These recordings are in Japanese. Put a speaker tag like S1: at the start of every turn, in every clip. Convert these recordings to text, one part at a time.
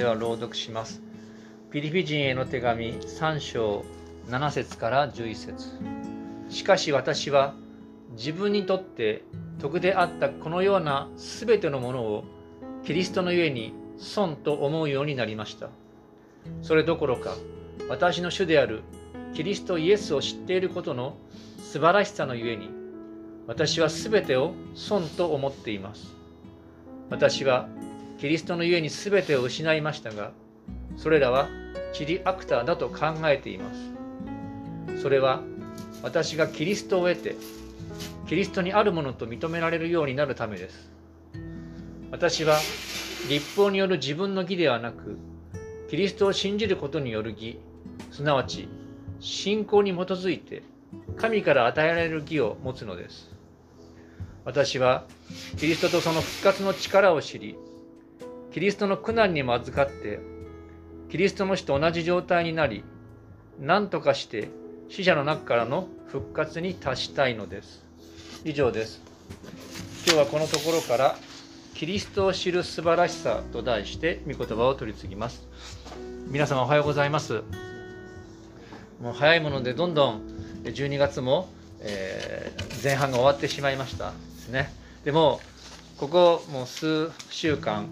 S1: では朗読します。ピリピ人への手紙3章7節から11節。しかし私は自分にとって徳であったこのような全てのものをキリストのゆえに損と思うようになりました。それどころか私の主であるキリストイエスを知っていることの素晴らしさのゆえに私は全てを損と思っています。私はキリストのゆえに全てを失いましたがそれらはチリアクターだと考えています。それは私がキリストを得てキリストにあるものと認められるようになるためです。私は立法による自分の義ではなくキリストを信じることによる義すなわち信仰に基づいて神から与えられる義を持つのです。私はキリストとその復活の力を知りキリストの苦難にも預かってキリストの死と同じ状態になり何とかして死者の中からの復活に達したいのです。以上です。今日はこのところからキリストを知る素晴らしさと題して御言葉を取り次ぎます。皆様おはようございます。もう早いものでどんどん12月も、えー、前半が終わってしまいましたですね。でもここもう数週間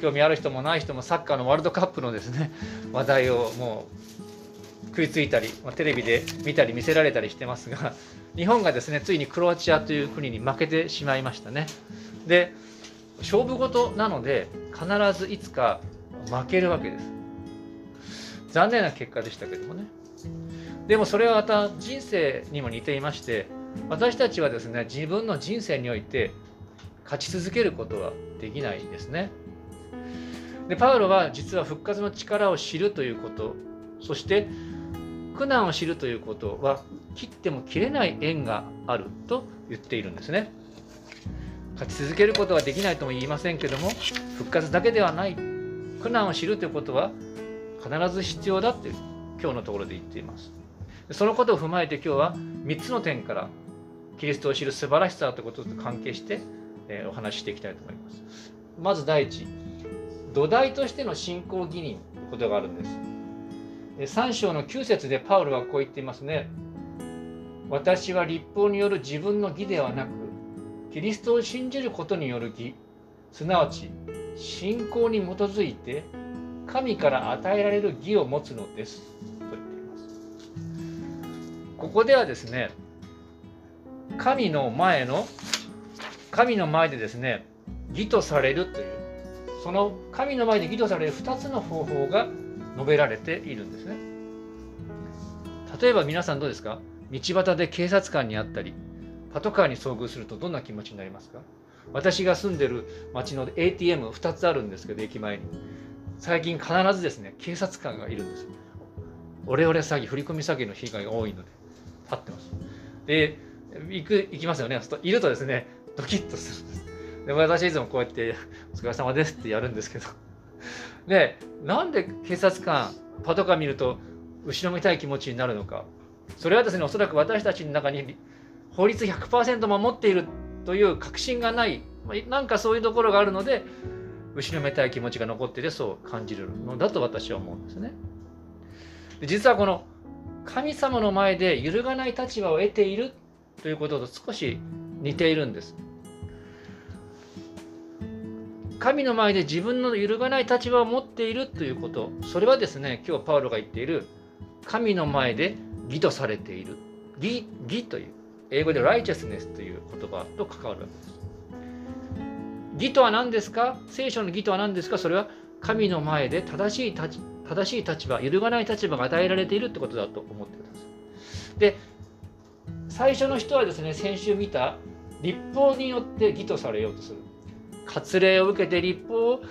S1: 興味ある人もない人もサッカーのワールドカップのですね 話題をもう食いついたり、まあ、テレビで見たり見せられたりしてますが 日本がですねついにクロアチアという国に負けてしまいましたね。で勝負事なので必ずいつか負けるわけです。残念な結果でしたけどもね。でもそれはまた人生にも似ていまして私たちはですね自分の人生において勝ち続けることはできないですね。でパウロは実は復活の力を知るということ。そして苦難を知るということは切っても切れない縁があると言っているんですね。勝ち続けることはできないとも言いませんけども復活だけではない。苦難を知るということは必ず必要だって今日のところで言っています。そのことを踏まえて今日は3つの点からキリストを知る素晴らしさということと関係して、えお話ししていきたいと思います。まず第一、土台としての信仰義人ということがあるんです。3章の9節でパウロはこう言っていますね。私は立法による自分の義ではなく、キリストを信じることによる義、すなわち信仰に基づいて神から与えられる義を持つのです。と言っています。ここではですね神の前の神の前でですね義とされるというその神の前で義とされる2つの方法が述べられているんですね例えば皆さんどうですか？道端で警察官に会ったりパトカーに遭遇するとどんな気持ちになりますか？私が住んでる町の ATM2 つあるんですけど駅前に最近必ずですね警察官がいるんですオレオレ詐欺振り込み詐欺の被害が多いので立ってます。で、行く、行きますよね。いるとですね、ドキッとするんです。で、私いつもこうやって、お疲れ様ですってやるんですけど。で、なんで警察官、パトカー見ると、後ろめたい気持ちになるのか。それはですね、おそらく私たちの中に法律100%守っているという確信がない、なんかそういうところがあるので、後ろめたい気持ちが残っててそう感じるのだと私は思うんですね。で実はこの神様の前で揺るがない立場を得ているということと少し似ているんです。神の前で自分の揺るがない立場を持っているということ、それはですね、今日パウロが言っている神の前で義とされている。義、義という、英語で righteousness という言葉と関わるわけです。義とは何ですか？聖書の義とは何ですか？それは神の前で正しい立正しい立場、揺るがない立場が与えられているってことだと思ってください。で、最初の人はですね、先週見た立法によって義とされようとする。割礼を受けて立法を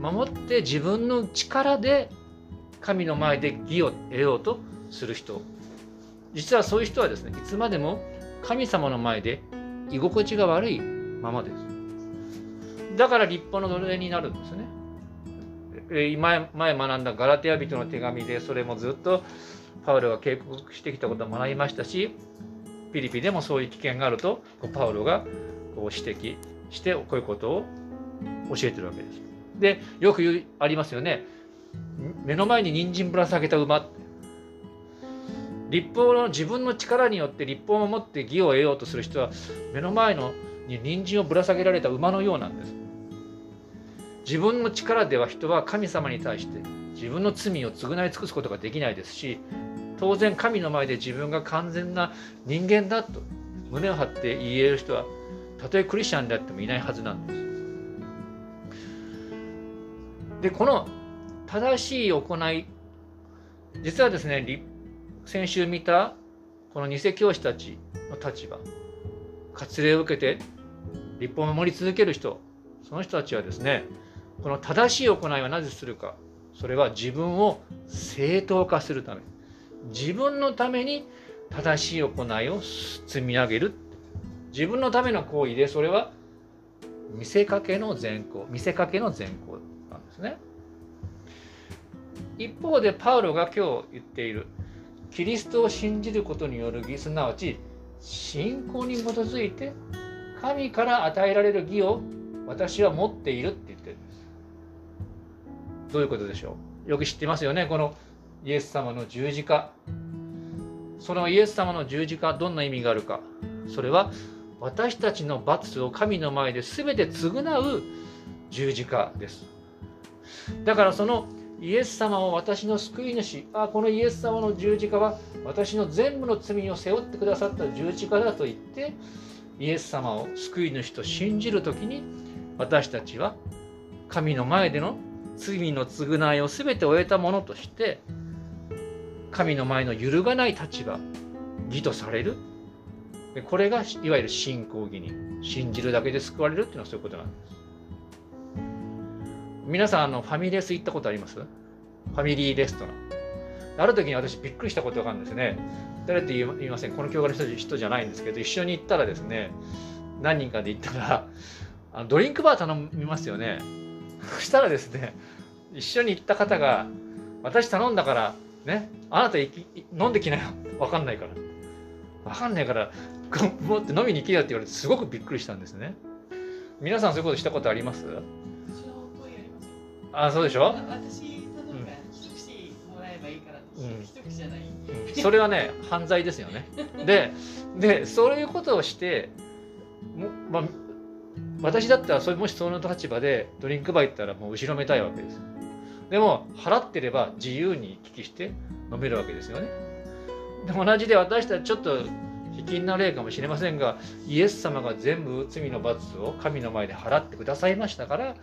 S1: 守って自分の力で神の前で義を得ようとする人。実はそういう人はですね、いつまでも神様の前で居心地が悪いままです。だから立法の奴隷になるんですね。前前学んだガラテヤ人の手紙でそれもずっとパウロが警告してきたことを学びましたしピリピでもそういう危険があるとパウロがこう指摘してこういうことを教えてるわけです。でよく言うありますよね。目の前に人参ぶら下げた馬。立法の自分の力によって立法を守って義を得ようとする人は目の前のに人参をぶら下げられた馬のようなんです。自分の力では人は神様に対して自分の罪を償い尽くすことができないですし当然神の前で自分が完全な人間だと胸を張って言える人はたとえクリスチャンであってもいないはずなんです。でこの正しい行い実はですね先週見たこの偽教師たちの立場割礼を受けて立法を守り続ける人その人たちはですねこの正しい行いはなぜするかそれは自分を正当化するため自分のために正しい行いを積み上げる。自分のための行為でそれは見せかけの善行見せかけの善行。ね。一方でパウロが今日言っているキリストを信じることによる義すなわち信仰に基づいて神から与えられる義を私は持っているって言ってるんです。どういうことでしょう？よく知ってますよねこのイエス様の十字架。そのイエス様の十字架どんな意味があるか。それは私たちの罰を神の前で全て償う十字架です。だからそのイエス様を私の救い主あこのイエス様の十字架は私の全部の罪を背負ってくださった十字架だと言ってイエス様を救い主と信じる時に私たちは神の前での罪の償いを全て終えたものとして神の前の揺るがない立場義とされる。これがいわゆる信仰義に信じるだけで救われるっていうのはそういうことなんです。皆さんあのファミレス行ったことあります？ファミリーレストラン。ある時に私びっくりしたことがあるんですね。誰って言いません。この教会の人じゃないんですけど一緒に行ったらですね何人かで行ったらあのドリンクバー頼みますよね。そしたらですね一緒に行った方が私頼んだからねあなた飲んできなよ。分かんないから。分かんないからもって飲みに行けよって言われてすごくびっくりしたんですね。皆さんそういうことしたことあります？あそうでしょ？私うん、それはね犯罪ですよね。ででそういうことをしても、まあ、私だったらそれもしその立場でドリンクバー行ったらもう後ろめたいわけです。でも払ってれば自由に行き来して飲めるわけですよね。でも同じで私たちちょっと卑近な例かもしれませんがイエス様が全部罪の罰を神の前で払ってくださいましたから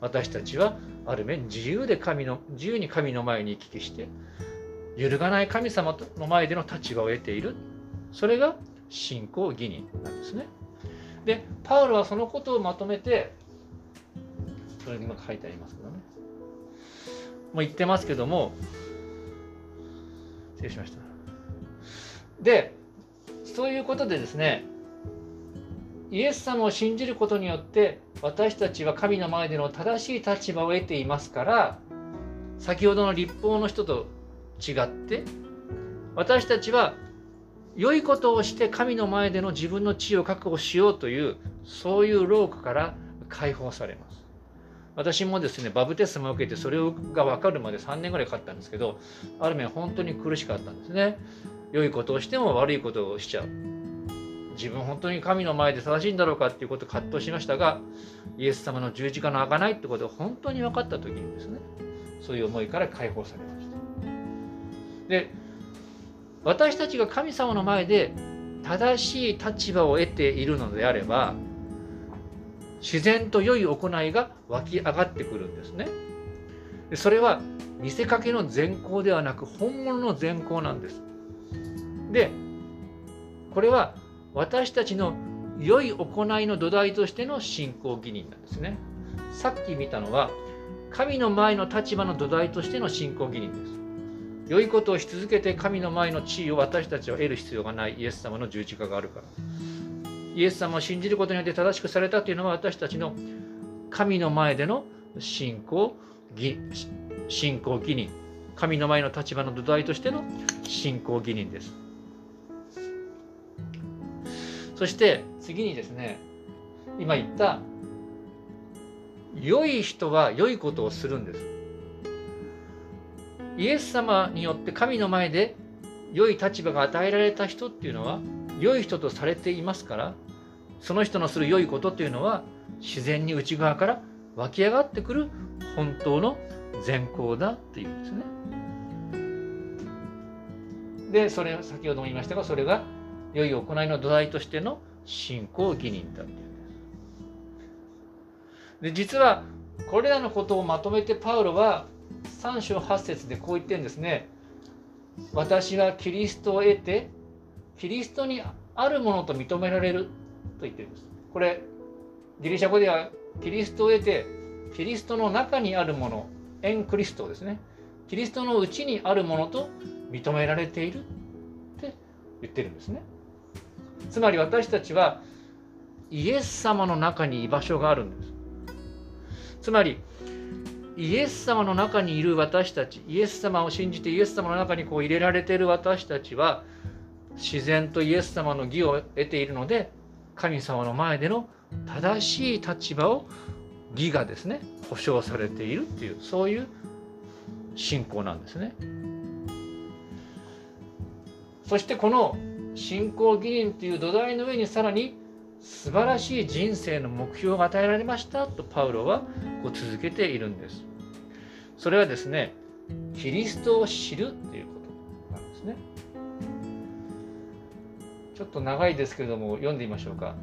S1: 私たちはある面自由で神の自由に神の前に行き来して揺るがない神様の前での立場を得ている。それが信仰義人なんですね。でパウロはそのことをまとめてそれに今書いてありますけどね。もう言ってますけども失礼しました。でそういうことでですねイエス様を信じることによって私たちは神の前での正しい立場を得ていますから先ほどの立法の人と違って私たちは良いことをして神の前での自分の地位を確保しようというそういう労苦から解放されます。私もですねバブテスマを受けてそれが分かるまで3年ぐらいかかったんですけどある面本当に苦しかったんですね。良いことをしても悪いことをしちゃう。自分本当に神の前で正しいんだろうかっていうことを葛藤しましたがイエス様の十字架の開かないってことを本当に分かった時にですねそういう思いから解放されました。で私たちが神様の前で正しい立場を得ているのであれば自然と良い行いが湧き上がってくるんですね。それは見せかけの善行ではなく本物の善行なんです。でこれは私たちの良い行いの土台としての信仰義人なんですね。さっき見たのは神の前の立場の土台としての信仰義人です。良いことをし続けて神の前の地位を私たちは得る必要がないイエス様の十字架があるから。イエス様を信じることによって正しくされたというのは私たちの神の前での信仰義信仰義人神の前の立場の土台としての信仰義人です。そして次にですね今言った良い人は良いことをするんですイエス様によって神の前で良い立場が与えられた人っていうのは良い人とされていますからその人のする良いことっていうのは自然に内側から湧き上がってくる本当の善行だっていうんですね。でそれ先ほども言いましたがそれが良い行いの土台としての信仰義人だっていうんです。で実はこれらのことをまとめてパウロは3章8節でこう言ってるんですね。私はキリストを得てキリストにあるものと認められると言ってるんです。これギリシャ語ではキリストを得てキリストの中にあるものエンクリストですねキリストのうちにあるものと認められているって言ってるんですねつまり私たちはイエス様の中に居場所があるんですつまりイエス様の中にいる私たちイエス様を信じてイエス様の中にこう入れられている私たちは自然とイエス様の義を得ているので神様の前での正しい立場を義がですね保証されているっていうそういう信仰なんですね。そしてこの信仰義人という土台の上にさらに素晴らしい人生の目標が与えられましたとパウロはこう続けているんです。それはですねキリストを知るっていうことなんですね。ちょっと長いですけれども読んでみましょうか。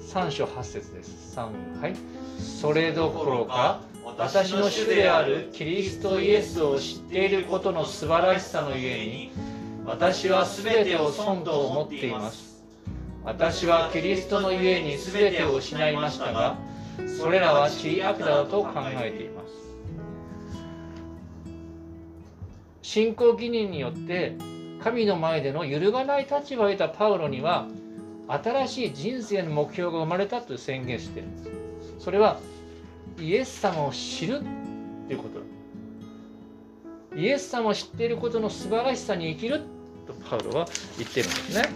S1: 3章8節です。3はい。それどころか私の主であるキリストイエスを知っていることの素晴らしさのゆえに私は全てを損と思っています。私はキリストのゆえに全てを失いましたがそれらは知り悪だと考えています。信仰義人によって神の前での揺るがない立場を得たパウロには新しい人生の目標が生まれたと宣言しているそれはイエス様を知るということイエス様を知っていることの素晴らしさに生きるとパウロは言ってるんですね。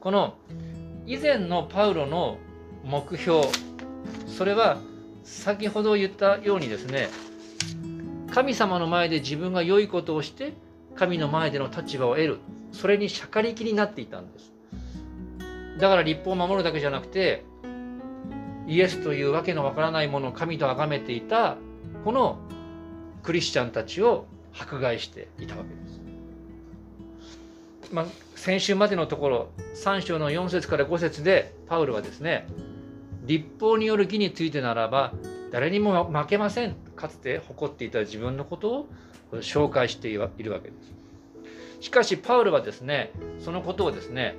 S1: この以前のパウロの目標それは先ほど言ったようにですね神様の前で自分が良いことをして神の前での立場を得る。それにしゃかりきになっていたんです。だから立法を守るだけじゃなくてイエスというわけのわからないものを神と崇めていたこのクリスチャンたちを迫害していたわけです。まあ、先週までのところ3章の4節から5節でパウルはですね立法による義についてならば誰にも負けませんかつて誇っていた自分のことを紹介しているわけです。しかしパウルはですねそのことをですね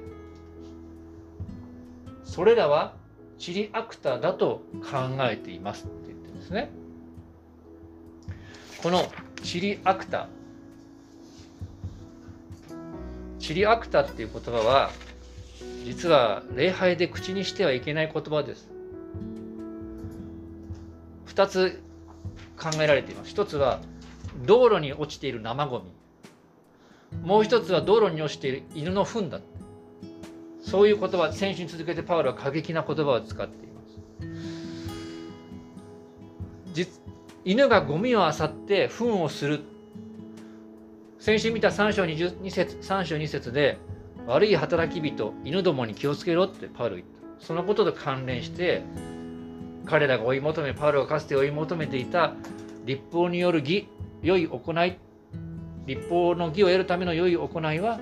S1: それらはチリアクタだと考えていますって言ってるんですねこのチリアクタ。チリアクタっていう言葉は実は礼拝で口にしてはいけない言葉です。2つ考えられています。1つは道路に落ちている生ゴミ。もう一つは道路に落ちている犬の糞だ。そういう言葉先週に続けてパウロは過激な言葉を使っていま犬がゴミを漁って糞をする。先週見た3章 ,2 節3章2節で悪い働き人犬どもに気をつけろってパウロ言った。そのことと関連して彼らが追い求めパウロがかつて追い求めていた立法による義良い行い立法の義を得るための良い行いは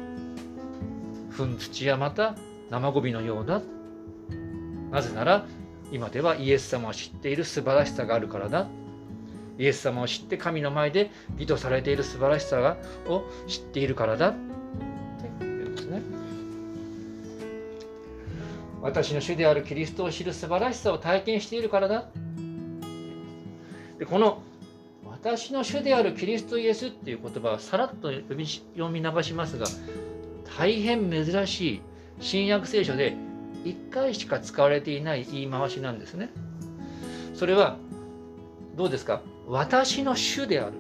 S1: 糞土やまた生ゴミのようだ。なぜなら今ではイエス様を知っている素晴らしさがあるからだ。イエス様を知って神の前で義とされている素晴らしさがを知っているからだ。って言うんですね。私の主であるキリストを知る素晴らしさを体験しているからだ。でこの私の主であるキリストイエスっていう言葉はさらっと読み読み流しますが大変珍しい新約聖書で1回しか使われていない言い回しなんですね。それはどうですか？私の主である。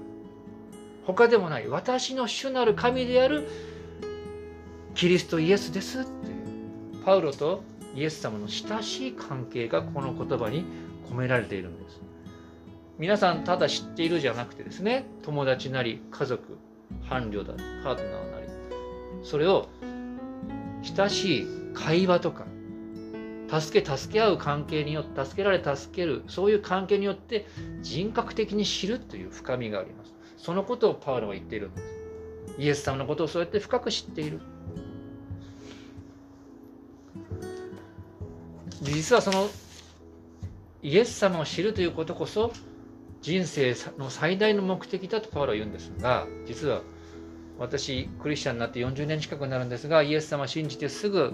S1: 他でもない。私の主なる神である。キリストイエスですって。いうパウロとイエス様の親しい関係がこの言葉に込められているんです。皆さんただ知っているじゃなくてですね。友達なり家族伴侶だパートナーなり。それを親しい会話とか助け助け合う関係によって助けられ助けるそういう関係によって人格的に知るという深みがあります。そのことをパウロは言っているんです。イエス様のことをそうやって深く知っている。実はそのイエス様を知るということこそ人生の最大の目的だとパウロは言うんですが実は私クリスチャンになって40年近くになるんですがイエス様を信じてすぐ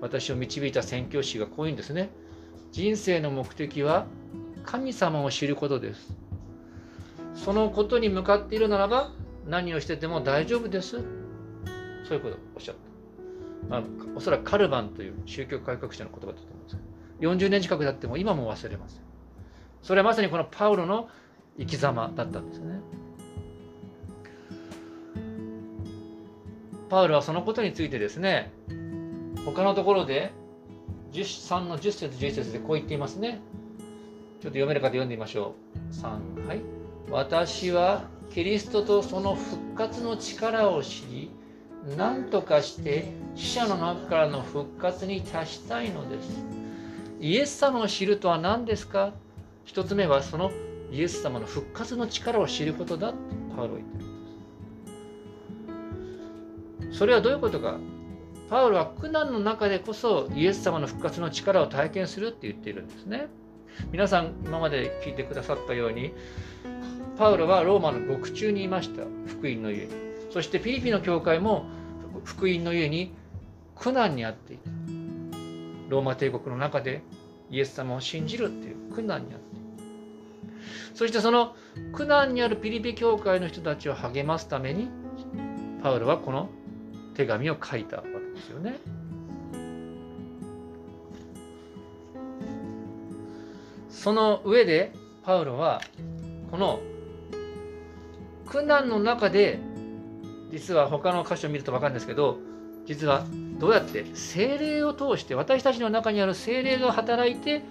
S1: 私を導いた宣教師がこういうんですね。人生の目的は神様を知ることです。そのことに向かっているならば何をしてても大丈夫です。そういうことをおっしゃった、まあ、おそらくカルバンという宗教改革者の言葉だと思うんですけど40年近く経っても今も忘れません。それはまさにこのパウロの生き様だったんですね。パウロはそのことについてですね他のところで3の10節11節でこう言っていますね。ちょっと読める方読んでみましょう。3はい。私はキリストとその復活の力を知り何とかして死者の中からの復活に達したいのです。イエス様を知るとは何ですか？一つ目はそのイエス様の復活の力を知ることだってパウロは言ってるんです。それはどういうことか？パウロは苦難の中でこそイエス様の復活の力を体験するって言っているんですね。皆さん今まで聞いてくださったようにパウロはローマの獄中にいました。福音の家。にそしてフィリピの教会も福音の家に苦難にあっていた。ローマ帝国の中でイエス様を信じるっていう苦難にあってそしてその苦難にあるピリピ教会の人たちを励ますためにパウロはこの手紙を書いたわですよね。その上でパウロはこの苦難の中で実は他の箇所を見ると分かるんですけど実はどうやって精霊を通して私たちの中にある精霊が働いて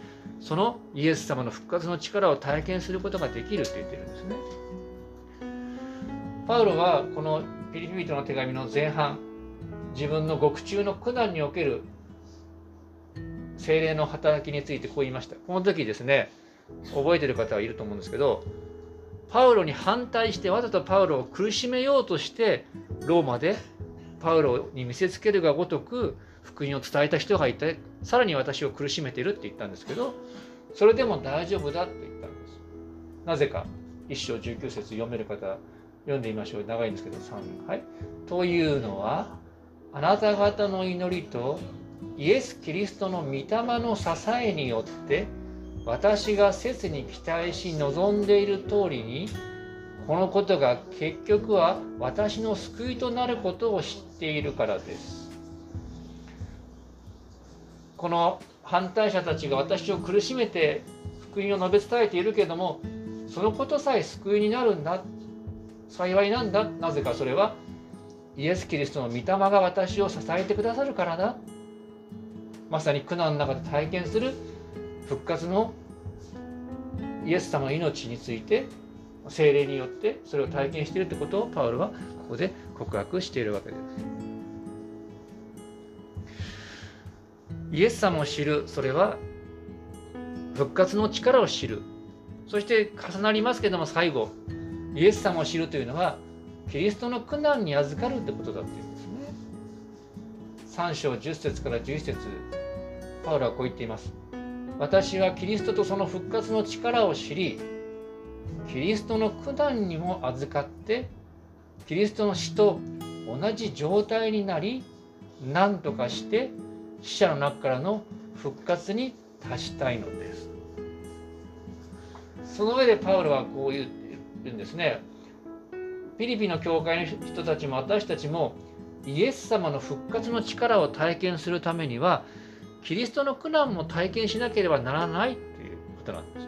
S1: そのイエス様の復活の力を体験することができると言ってるんですね。パウロはこのピリピリトの手紙の前半自分の獄中の苦難における精霊の働きについてこう言いました。この時ですね覚えてる方はいると思うんですけどパウロに反対してわざとパウロを苦しめようとしてローマでパウロに見せつけるがごとく福音を伝えた人がいてさらに私を苦しめてるって言ったんですけどそれでも大丈夫だって言ったんです。なぜか一章19節読める方読んでみましょう。長いんですけど3はいというのはあなた方の祈りとイエス・キリストの御霊の支えによって私が切に期待し望んでいる通りにこのことが結局は私の救いとなることを知っているからです。この反対者たちが私を苦しめて福音を述べ伝えているけれどもそのことさえ救いになるんだ幸いなんだ。なぜかそれはイエス・キリストの御霊が私を支えてくださるからだまさに苦難の中で体験する復活のイエス様の命について精霊によってそれを体験しているということをパウロはここで告白しているわけです。イエス様を知るそれは復活の力を知るそして重なりますけども最後イエス様を知るというのはキリストの苦難に預かるってことだっていうんですね。3章10節から11節パウロはこう言っています。私はキリストとその復活の力を知りキリストの苦難にも預かってキリストの死と同じ状態になり何とかして死者の中からの復活に達したいのです。その上でパウロはこう言うんですね。フィリピンの教会の人たちも私たちもイエス様の復活の力を体験するためにはキリストの苦難も体験しなければならないということなんです。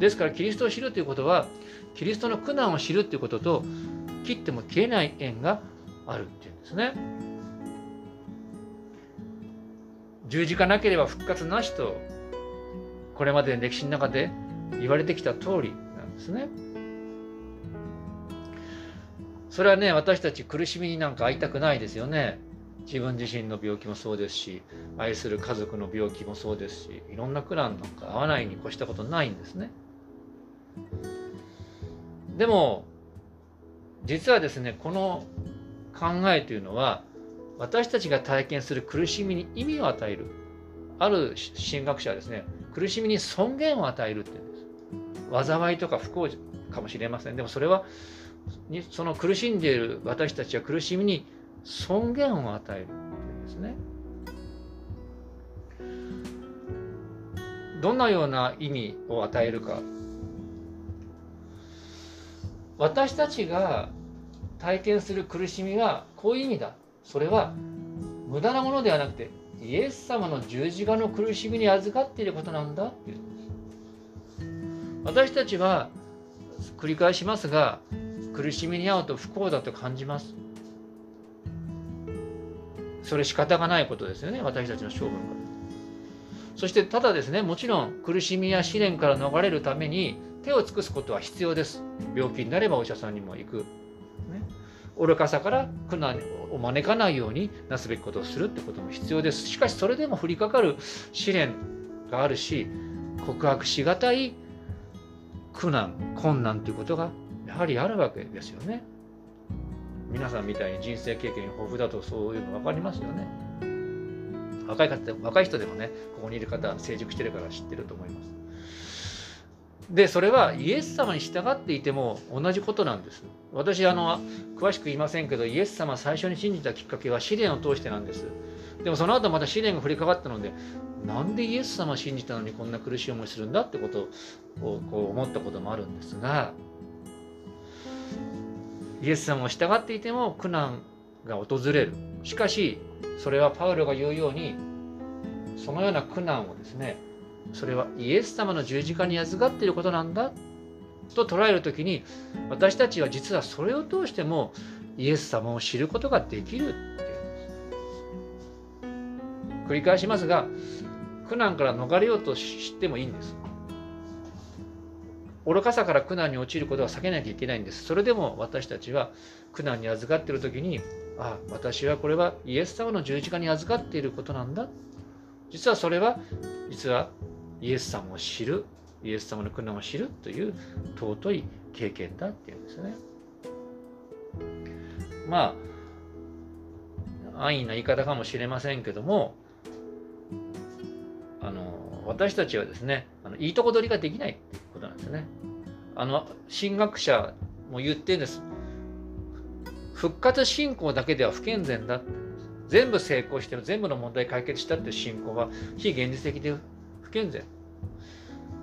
S1: ですからキリストを知るということはキリストの苦難を知るということと切っても切れない縁があるっていうんですね。十字架なければ復活なしとこれまでの歴史の中で言われてきた通りなんですね。それはね私たち苦しみになんか会いたくないですよね。自分自身の病気もそうですし愛する家族の病気もそうですしいろんな苦難なんか合わないに越したことないんですね。でも実はですねこの考えというのは私たちが体験する苦しみに意味を与えるある神学者はですね苦しみに尊厳を与えるって言うんです災いとか不幸かもしれませんでもそれはにその苦しんでいる私たちは苦しみに尊厳を与えるっていうんですね。どんなような意味を与えるか。私たちが体験する苦しみはこういう意味だ。それは無駄なものではなくてイエス様の十字架の苦しみに預かっていることなんだ。っていう。私たちは繰り返しますが苦しみに遭うと不幸だと感じます。それ仕方がないことですよね私たちの性分からそしてただですねもちろん苦しみや試練から逃れるために手を尽くすことは必要です。病気になればお医者さんにも行く、ね、愚かさから苦難を招かないようになすべきことをするってことも必要です。しかしそれでも降りかかる試練があるし告白しがたい苦難困難ということがやはりあるわけですよね皆さんみたいに人生経験豊富だとそういうの分かりますよね若い方若い人でもねここにいる方成熟してるから知ってると思いますでそれはイエス様に従っていても同じことなんです。私あの詳しく言いませんけどイエス様最初に信じたきっかけは試練を通してなんです。でもその後また試練が降りかかったのでなんでイエス様信じたのにこんな苦しい思いするんだってことをこう思ったこともあるんですがイエス様を従っていても苦難が訪れる。しかしそれはパウロが言うようにそのような苦難をですねそれはイエス様の十字架に預かっていることなんだと捉える時に私たちは実はそれを通してもイエス様を知ることができるっていうんです繰り返しますが苦難から逃れようとしてもいいんです愚かさから苦難に陥ることは避けなきゃいけないんです。それでも私たちは苦難に預かっている時にあ私はこれはイエス様の十字架に預かっていることなんだ。実はそれは実はイエス様を知るイエス様の苦難を知るという尊い経験だっていうんですね。まあ安易な言い方かもしれませんけどもあの私たちはですねあのいいとこ取りができない。ことなんですね。あの神学者も言ってるんです。復活信仰だけでは不健全だ。全部成功してる全部の問題解決したっていう信仰は非現実的で不健全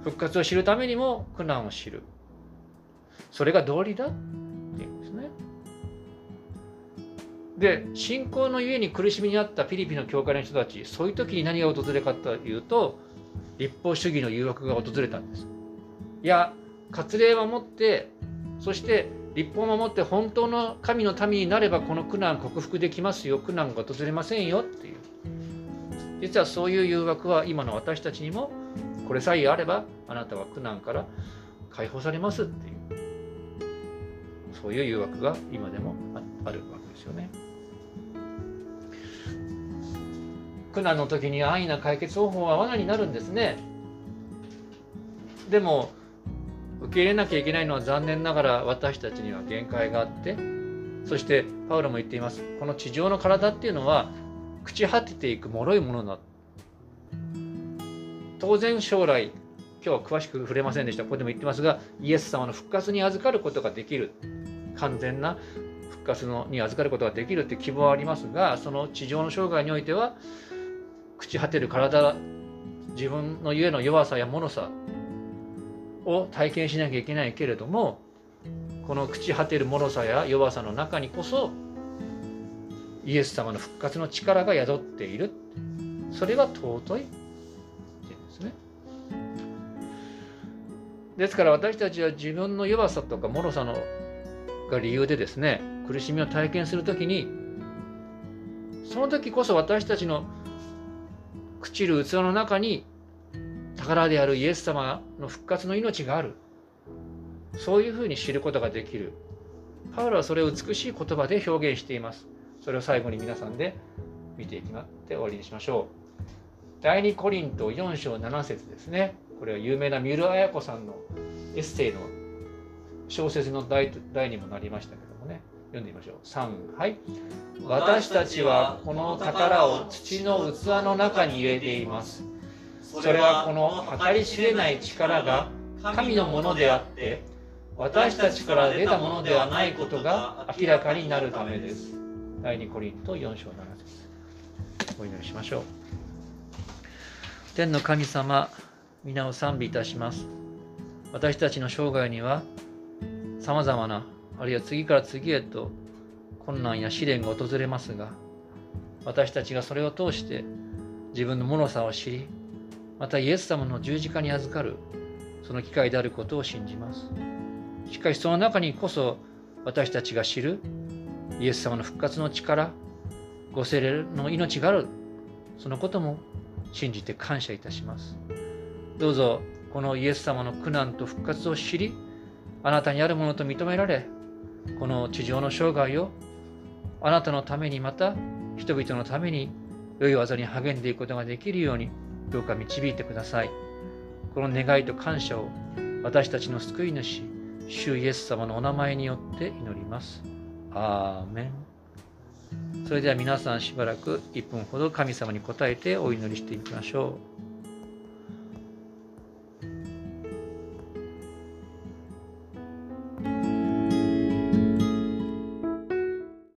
S1: 復活を知るためにも苦難を知るそれが道理だっていうんですねで信仰のゆえに苦しみにあったフィリピンの教会の人たちそういう時に何が訪れかというと立法主義の誘惑が訪れたんですいや割礼を守ってそして立法を守って本当の神の民になればこの苦難克服できますよ苦難が訪れませんよっていう実はそういう誘惑は今の私たちにもこれさえあればあなたは苦難から解放されますっていうそういう誘惑が今でもあるわけですよね。苦難の時に安易な解決方法は罠になるんですね。でも受け入れなきゃいけないのは残念ながら私たちには限界があってそしてパウロも言っています。この地上の体っていうのは朽ち果てていく脆いものだ。当然将来今日は詳しく触れませんでした。ここでも言ってますがイエス様の復活に預かることができる。完全な復活のに預かることができるという希望はありますがその地上の生涯においては朽ち果てる体自分のゆえの弱さや脆さを体験しなきゃいけないけれどもこの朽ち果てる脆さや弱さの中にこそイエス様の復活の力が宿っている。それが尊いっていうんですね。ですから私たちは自分の弱さとか脆さのが理由でですね苦しみを体験するときにその時こそ私たちの朽ちる器の中に宝であるイエス様の復活の命がある。そういうふうに知ることができる。パウロはそれを美しい言葉で表現しています。それを最後に皆さんで見ていきまって終わりにしましょう。第2コリント4章7節ですね。これは有名な三浦綾子さんのエッセイの小説の題題にもなりましたけどもね。読んでみましょう。3はい。私たちはこの宝を土の器の中に入れています。それはこの計り知れない力が神のものであって私たちから出たものではないことが明らかになるためです。第2コリント4章7節。お祈りしましょう。天の神様皆を賛美いたします。私たちの生涯にはさまざまなあるいは次から次へと困難や試練が訪れますが私たちがそれを通して自分の脆さを知りまたイエス様の十字架に預かるその機会であることを信じます。しかしその中にこそ私たちが知るイエス様の復活の力ご精霊の命があるそのことも信じて感謝いたします。どうぞこのイエス様の苦難と復活を知りあなたにあるものと認められこの地上の生涯をあなたのためにまた人々のために良い技に励んでいくことができるようにどうか導いてください。この願いと感謝を私たちの救い主主イエス様のお名前によって祈ります。アーメン。それでは皆さんしばらく1分ほど神様に答えてお祈りしていきましょう。